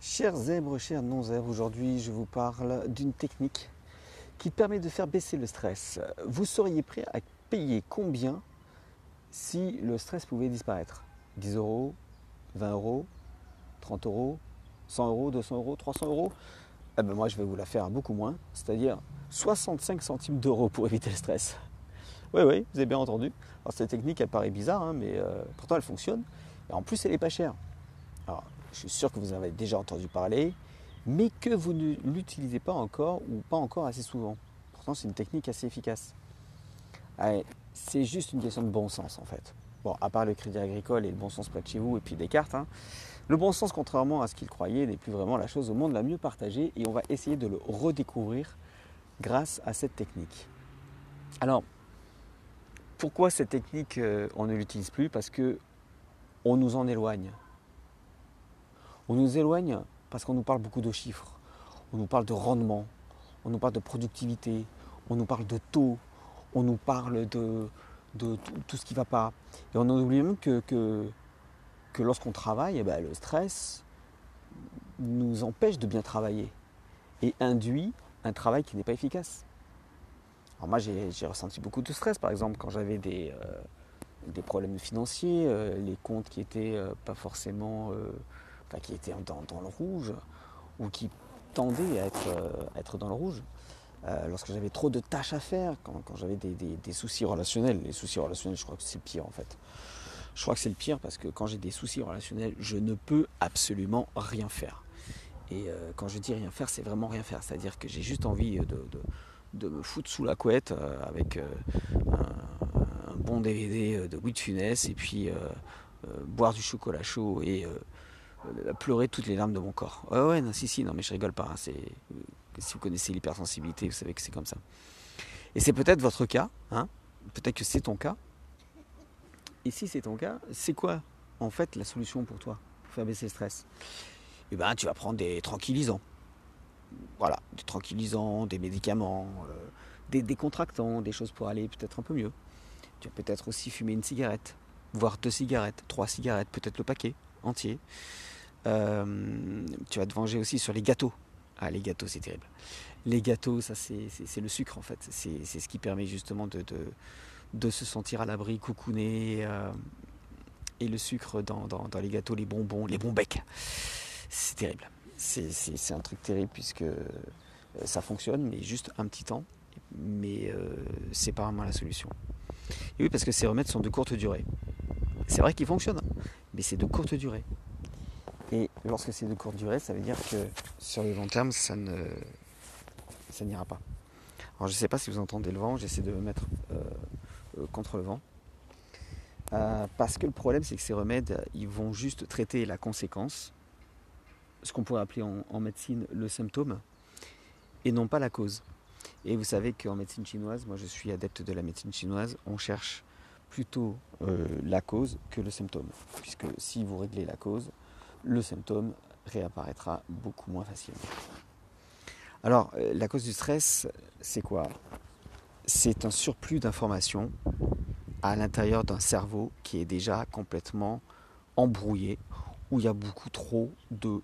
Chers zèbres, chers non-zèbres, aujourd'hui je vous parle d'une technique qui permet de faire baisser le stress. Vous seriez prêt à payer combien si le stress pouvait disparaître? 10 euros, 20 euros, 30 euros, 100 euros, 200 euros, 300 euros? Eh ben Moi je vais vous la faire beaucoup moins, c'est-à-dire 65 centimes d'euros pour éviter le stress. Oui, oui, vous avez bien entendu. Alors cette technique elle paraît bizarre, hein, mais euh, pourtant elle fonctionne. Et en plus elle n'est pas chère. Je suis sûr que vous en avez déjà entendu parler, mais que vous ne l'utilisez pas encore ou pas encore assez souvent. Pourtant, c'est une technique assez efficace. c'est juste une question de bon sens en fait. Bon, à part le crédit agricole et le bon sens près de chez vous et puis des cartes, hein, le bon sens, contrairement à ce qu'il croyait, n'est plus vraiment la chose au monde la mieux partagée et on va essayer de le redécouvrir grâce à cette technique. Alors, pourquoi cette technique euh, on ne l'utilise plus? Parce que on nous en éloigne. On nous éloigne parce qu'on nous parle beaucoup de chiffres, on nous parle de rendement, on nous parle de productivité, on nous parle de taux, on nous parle de, tout, ce qui ne va pas. Et on oublie même que, que, lorsqu'on travaille, eh ben, le stress nous empêche de bien travailler et induit un travail qui n'est pas efficace. Alors moi j'ai ressenti beaucoup de stress. Par exemple quand j'avais des, euh, problèmes financiers, euh, les comptes qui n'étaient euh, pas forcément qui était dans, le rouge ou qui tendait à être, euh, être dans le rouge. Euh, lorsque j'avais trop de tâches à faire, quand, j'avais des, soucis relationnels, les soucis relationnels, je crois que c'est le pire en fait. Je crois que c'est le pire parce que quand j'ai des soucis relationnels, je ne peux absolument rien faire. Et euh, quand je dis rien faire, c'est vraiment rien faire. C'est-à-dire que j'ai juste envie de, me foutre sous la couette avec un, bon DVD de Louis de Funès et puis boire du chocolat chaud et pleurer toutes les larmes de mon corps. Ouais, ouais, non, si, si, non, mais je rigole pas. Hein, c'est, si vous connaissez l'hypersensibilité, vous savez que c'est comme ça. Et c'est peut-être votre cas, hein, peut-être que c'est ton cas. Et si c'est ton cas, c'est quoi en fait la solution pour toi pour faire baisser le stress? Eh ben, tu vas prendre des tranquillisants. Voilà, des tranquillisants, des médicaments, euh, des décontractants, des choses pour aller peut-être un peu mieux. Tu vas peut-être aussi fumer une cigarette, voire deux cigarettes, trois cigarettes, peut-être le paquet entier. Euh, tu vas te venger aussi sur les gâteaux. Ah, les gâteaux, c'est terrible. Les gâteaux, ça, c'est le sucre, en fait. C'est ce qui permet justement de, se sentir à l'abri, coucouné. Euh, et le sucre dans, les gâteaux, les bonbons, les bons becs. C'est terrible. C'est un truc terrible puisque euh, ça fonctionne, mais juste un petit temps. Mais c'est pas vraiment la solution. Et oui, parce que ces remèdes sont de courte durée. C'est vrai qu'ils fonctionnent, mais c'est de courte durée. Et lorsque c'est de courte durée, ça veut dire que sur le long terme, ça ne ça n'ira pas. Alors je ne sais pas si vous entendez le vent, j'essaie de me mettre euh, euh, contre le vent. Euh, parce que le problème, c'est que ces remèdes, ils vont juste traiter la conséquence, ce qu'on pourrait appeler en, en, médecine le symptôme, et non pas la cause. Et vous savez qu'en médecine chinoise, moi je suis adepte de la médecine chinoise, on cherche plutôt la cause que le symptôme. Puisque si vous réglez la cause, le symptôme réapparaîtra beaucoup moins facilement. Alors, euh, la cause du stress, c'est quoi? C'est un surplus d'informations à l'intérieur d'un cerveau qui est déjà complètement embrouillé, où il y a beaucoup trop de,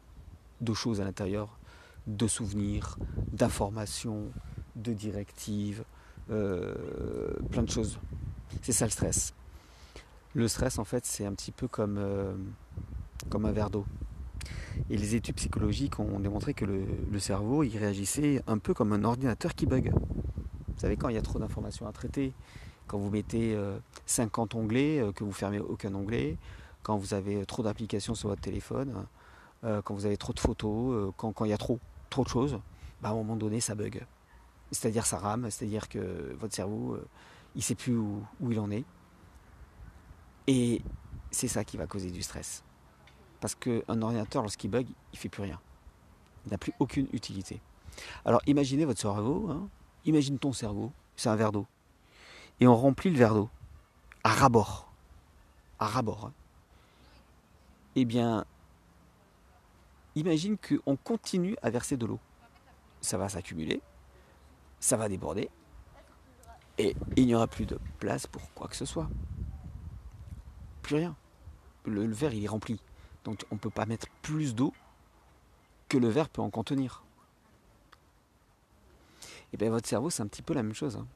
choses à l'intérieur, de souvenirs, d'informations, de directives, euh, plein de choses. C'est ça le stress. Le stress, en fait, c'est un petit peu comme euh, un verre d'eau. Et les études psychologiques ont démontré que le, cerveau, il réagissait un peu comme un ordinateur qui bug. Vous savez, quand il y a trop d'informations à traiter, quand vous mettez 50 euh, onglets, euh, que vous fermez aucun onglet, quand vous avez trop d'applications sur votre téléphone, quand vous avez trop de photos, quand, il y a trop, trop de choses, bah, à un moment donné, ça bug. C'est-à-dire ça rame, c'est-à-dire que votre cerveau, il ne sait plus où, il en est. Et c'est ça qui va causer du stress. Parce qu'un ordinateur, lorsqu'il bug, il ne fait plus rien. Il n'a plus aucune utilité. Alors imaginez votre cerveau, hein. imagine ton cerveau, c'est un verre d'eau. Et on remplit le verre d'eau à rabord. À rabord. Hein. Eh bien, imagine qu'on continue à verser de l'eau. Ça va s'accumuler, ça va déborder, et il n'y aura plus de place pour quoi que ce soit. Plus rien. Le, verre, il est rempli. Donc on ne peut pas mettre plus d'eau que le verre peut en contenir. Et bien votre cerveau, c'est un petit peu la même chose. Hein.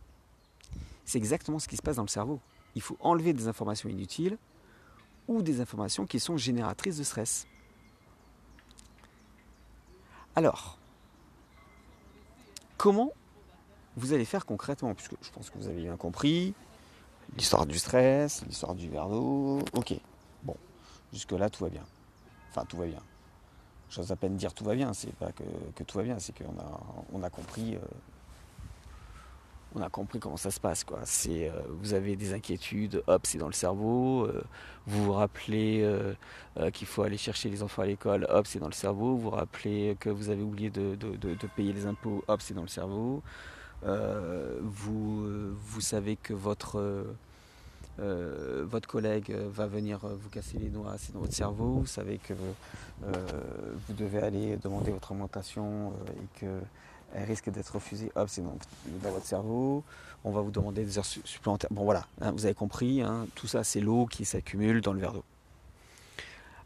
C'est exactement ce qui se passe dans le cerveau. Il faut enlever des informations inutiles ou des informations qui sont génératrices de stress. Alors, comment vous allez faire concrètement Puisque je pense que vous avez bien compris l'histoire du stress, l'histoire du verre d'eau. Ok, bon, jusque-là tout va bien. Enfin, tout va bien. J'ose à peine dire tout va bien, c'est pas que, tout va bien, c'est qu'on a, compris. Euh, on a compris comment ça se passe. C'est, euh, vous avez des inquiétudes, hop, c'est dans le cerveau. Euh, vous vous rappelez qu'il faut aller chercher les enfants à l'école, hop, c'est dans le cerveau. Vous vous rappelez que vous avez oublié de, payer les impôts, hop, c'est dans le cerveau. Vous, vous savez que votre, votre collègue va venir vous casser les doigts, c'est dans votre cerveau. Vous savez que vous devez aller demander votre augmentation et que elle risque d'être refusée, hop, c'est dans, votre cerveau, on va vous demander des heures supplémentaires. Bon voilà, hein, vous avez compris, hein, tout ça c'est l'eau qui s'accumule dans le verre d'eau.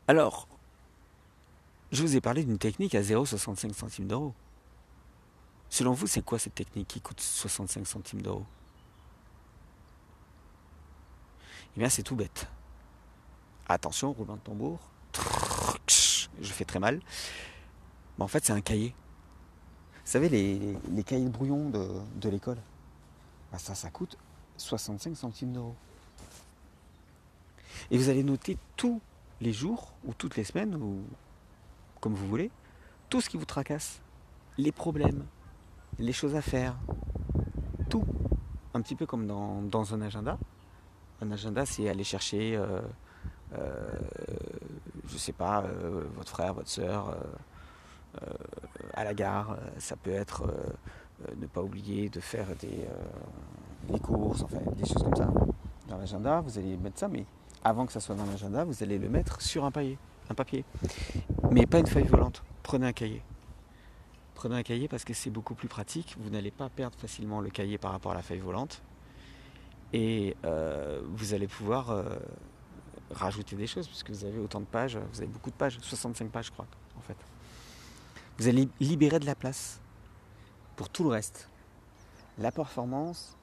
Alors, je vous ai parlé d'une technique à 0,65 centimes d'euros. Selon vous, c'est quoi cette technique qui coûte 65 centimes d'euros? Eh bien, c'est tout bête. Attention, roulement de tambour. Je fais très mal. Mais en fait, c'est un cahier. Vous savez, les, cahiers de brouillon de, l'école, bah, ça, ça coûte 65 centimes d'euros. Et vous allez noter tous les jours, ou toutes les semaines, ou comme vous voulez, tout ce qui vous tracasse. Les problèmes, les choses à faire, tout. Un petit peu comme dans, un agenda. Un agenda, c'est aller chercher, euh, euh, je sais pas, euh, votre frère, votre soeur euh, à la gare, euh, ça peut être euh, ne pas oublier de faire des, courses, enfin des choses comme ça. Dans l'agenda, vous allez mettre ça, mais avant que ça soit dans l'agenda, vous allez le mettre sur un papier, un papier. Mais pas une feuille volante. Prenez un cahier. Prenez un cahier parce que c'est beaucoup plus pratique. Vous n'allez pas perdre facilement le cahier par rapport à la feuille volante. Et vous allez pouvoir rajouter des choses puisque vous avez autant de pages. Vous avez beaucoup de pages, 65 pages, je crois, en fait. Vous allez libérer de la place pour tout le reste. La performance,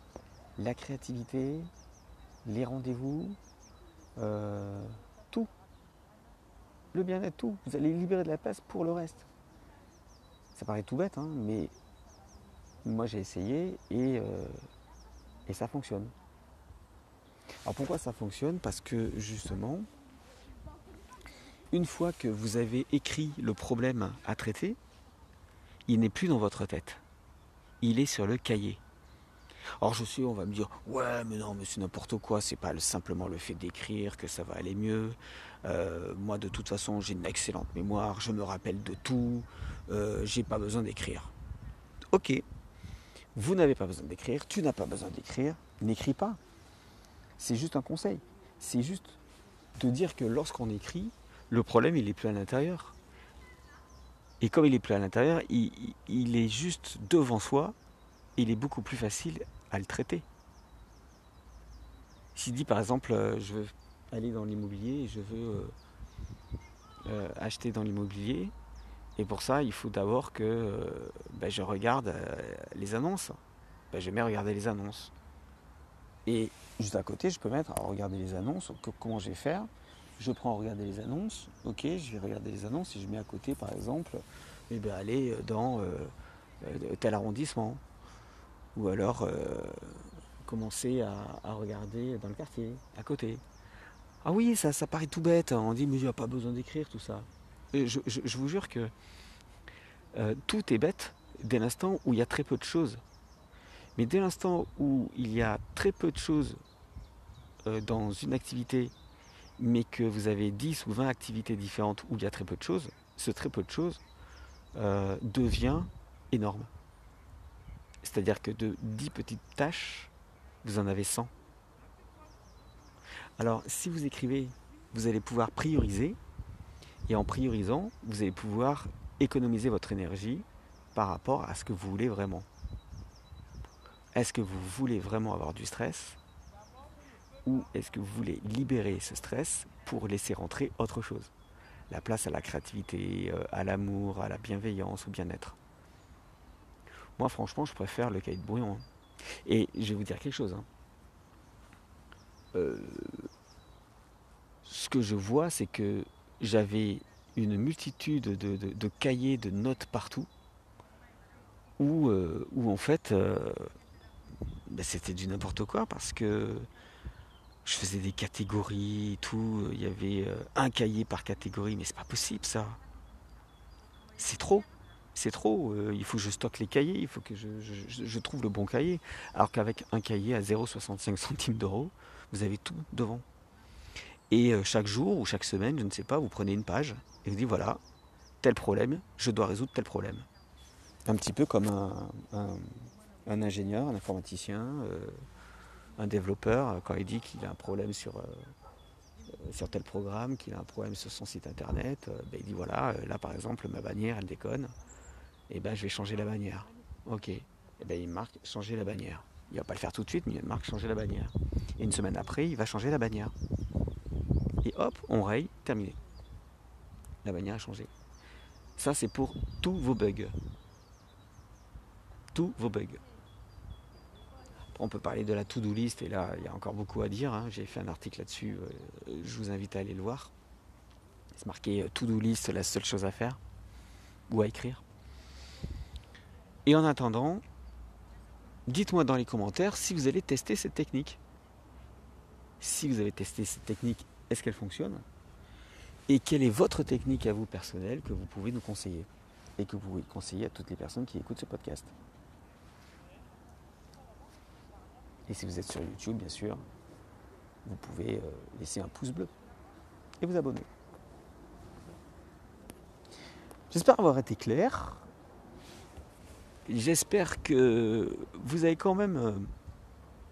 la créativité, les rendez-vous, euh, tout. Le bien-être, tout. Vous allez libérer de la place pour le reste. Ça paraît tout bête, hein, mais moi j'ai essayé et, euh, et ça fonctionne. Alors pourquoi ça fonctionne? Parce que justement, une fois que vous avez écrit le problème à traiter, il n'est plus dans votre tête. Il est sur le cahier. Or je sais, on va me dire, ouais, mais non, mais c'est n'importe quoi, c'est pas simplement le fait d'écrire que ça va aller mieux. Euh, moi, de toute façon, j'ai une excellente mémoire, je me rappelle de tout, euh, j'ai pas besoin d'écrire. Ok, vous n'avez pas besoin d'écrire, tu n'as pas besoin d'écrire, n'écris pas. C'est juste un conseil. C'est juste de dire que lorsqu'on écrit, le problème, il est plus à l'intérieur. Et comme il est plus à l'intérieur, il, est juste devant soi. il est beaucoup plus facile à le traiter. S'il dit par exemple, euh, je veux aller dans l'immobilier, je veux euh, euh, acheter dans l'immobilier, et pour ça, il faut d'abord que ben, je regarde les annonces. Ben, J'aime bien regarder les annonces. Et juste à côté, je peux mettre à regarder les annonces, comment je vais faire je prends regarder les annonces, ok, je vais regarder les annonces et je mets à côté par exemple, eh bien, aller dans tel arrondissement. Ou alors euh, commencer à, regarder dans le quartier, à côté. Ah oui, ça, paraît tout bête, hein. on dit mais il n'y a pas besoin d'écrire tout ça. je, vous jure que tout est bête dès l'instant où il y a très peu de choses. Mais dès l'instant où il y a très peu de choses dans une activité mais que vous avez 10 ou 20 activités différentes où il y a très peu de choses, ce très peu de choses euh, devient énorme. C'est-à-dire que de 10 petites tâches, vous en avez 100. Alors si vous écrivez, vous allez pouvoir prioriser, et en priorisant, vous allez pouvoir économiser votre énergie par rapport à ce que vous voulez vraiment. Est-ce que vous voulez vraiment avoir du stress ou est-ce que vous voulez libérer ce stress pour laisser rentrer autre chose? La place à la créativité, euh, à l'amour, à la bienveillance, au bien-être. Moi, franchement, je préfère le cahier de brouillon. Hein. Et je vais vous dire quelque chose. Hein. Euh, ce que je vois, c'est que j'avais une multitude de, cahiers, de notes partout, où, euh, en fait, ben, c'était du n'importe quoi, parce que je faisais des catégories et tout. Il y avait euh, un cahier par catégorie, mais c'est pas possible ça. C'est trop. C'est trop. Euh, il faut que je stocke les cahiers, il faut que je, trouve le bon cahier. Alors qu'avec un cahier à 0,65 centimes d'euros, vous avez tout devant. Et euh, chaque jour ou chaque semaine, je ne sais pas, vous prenez une page et vous dites voilà, tel problème, je dois résoudre tel problème. Un petit peu comme un, ingénieur, un informaticien un développeur, euh, quand il dit qu'il a un problème sur, euh, euh, sur tel programme, qu'il a un problème sur son site internet, ben, il dit voilà, là par exemple, ma bannière, elle déconne, eh ben je vais changer la bannière. Ok. Et eh ben, il marque changer la bannière. Il va pas le faire tout de suite, mais il marque changer la bannière. Et une semaine après, il va changer la bannière. Et hop, on raye, terminé. La bannière a changé. Ça, c'est pour tous vos bugs. Tous vos bugs. On peut parler de la to-do list, et là, il y a encore beaucoup à dire. Hein. J'ai fait un article là-dessus, euh, je vous invite à aller le voir. C'est marqué euh, to-do list, la seule chose à faire, ou à écrire. Et en attendant, dites-moi dans les commentaires si vous allez tester cette technique. Si vous avez testé cette technique, est-ce qu'elle fonctionne? Et quelle est votre technique à vous personnelle que vous pouvez nous conseiller Et que vous pouvez conseiller à toutes les personnes qui écoutent ce podcast? Et si vous êtes sur YouTube, bien sûr, vous pouvez euh, laisser un pouce bleu et vous abonner. J'espère avoir été clair. J'espère que vous avez quand même euh,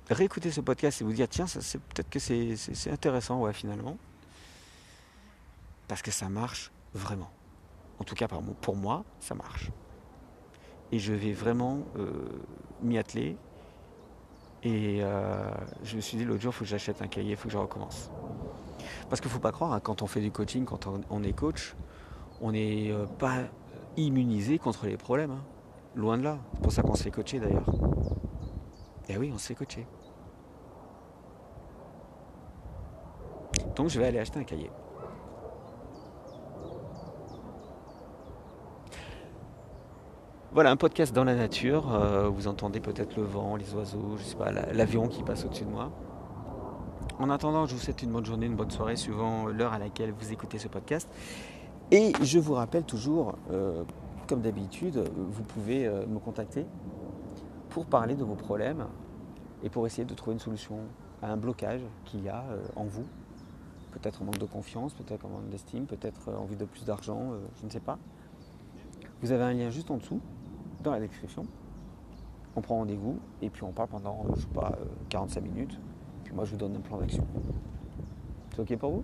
réécouté ce podcast et vous dire tiens, c'est peut-être que c'est intéressant, ouais, finalement. Parce que ça marche vraiment. En tout cas, pour moi, ça marche. Et je vais vraiment euh, m'y atteler et euh, je me suis dit l'autre jour, il faut que j'achète un cahier, il faut que je recommence. Parce qu'il ne faut pas croire, hein, quand on fait du coaching, quand on, est coach, on n'est pas immunisé contre les problèmes. Hein. Loin de là. C'est pour ça qu'on se fait coacher d'ailleurs. Eh oui, on se fait coacher. Donc je vais aller acheter un cahier. Voilà, un podcast dans la nature. Euh, vous entendez peut-être le vent, les oiseaux, je sais pas, l'avion qui passe au-dessus de moi. En attendant, je vous souhaite une bonne journée, une bonne soirée, suivant l'heure à laquelle vous écoutez ce podcast. Et je vous rappelle toujours, euh, comme d'habitude, vous pouvez euh, me contacter pour parler de vos problèmes et pour essayer de trouver une solution à un blocage qu'il y a en vous. Peut-être en manque de confiance, peut-être en manque d'estime, peut-être envie de plus d'argent, je ne sais pas. Vous avez un lien juste en dessous dans la description. On prend rendez-vous et puis on parle pendant, je sais pas, 45 euh, minutes. Puis moi, je vous donne un plan d'action. C'est OK pour vous?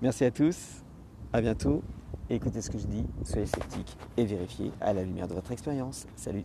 Merci à tous. À bientôt. Écoutez ce que je dis. Soyez sceptiques et vérifiez à la lumière de votre expérience. Salut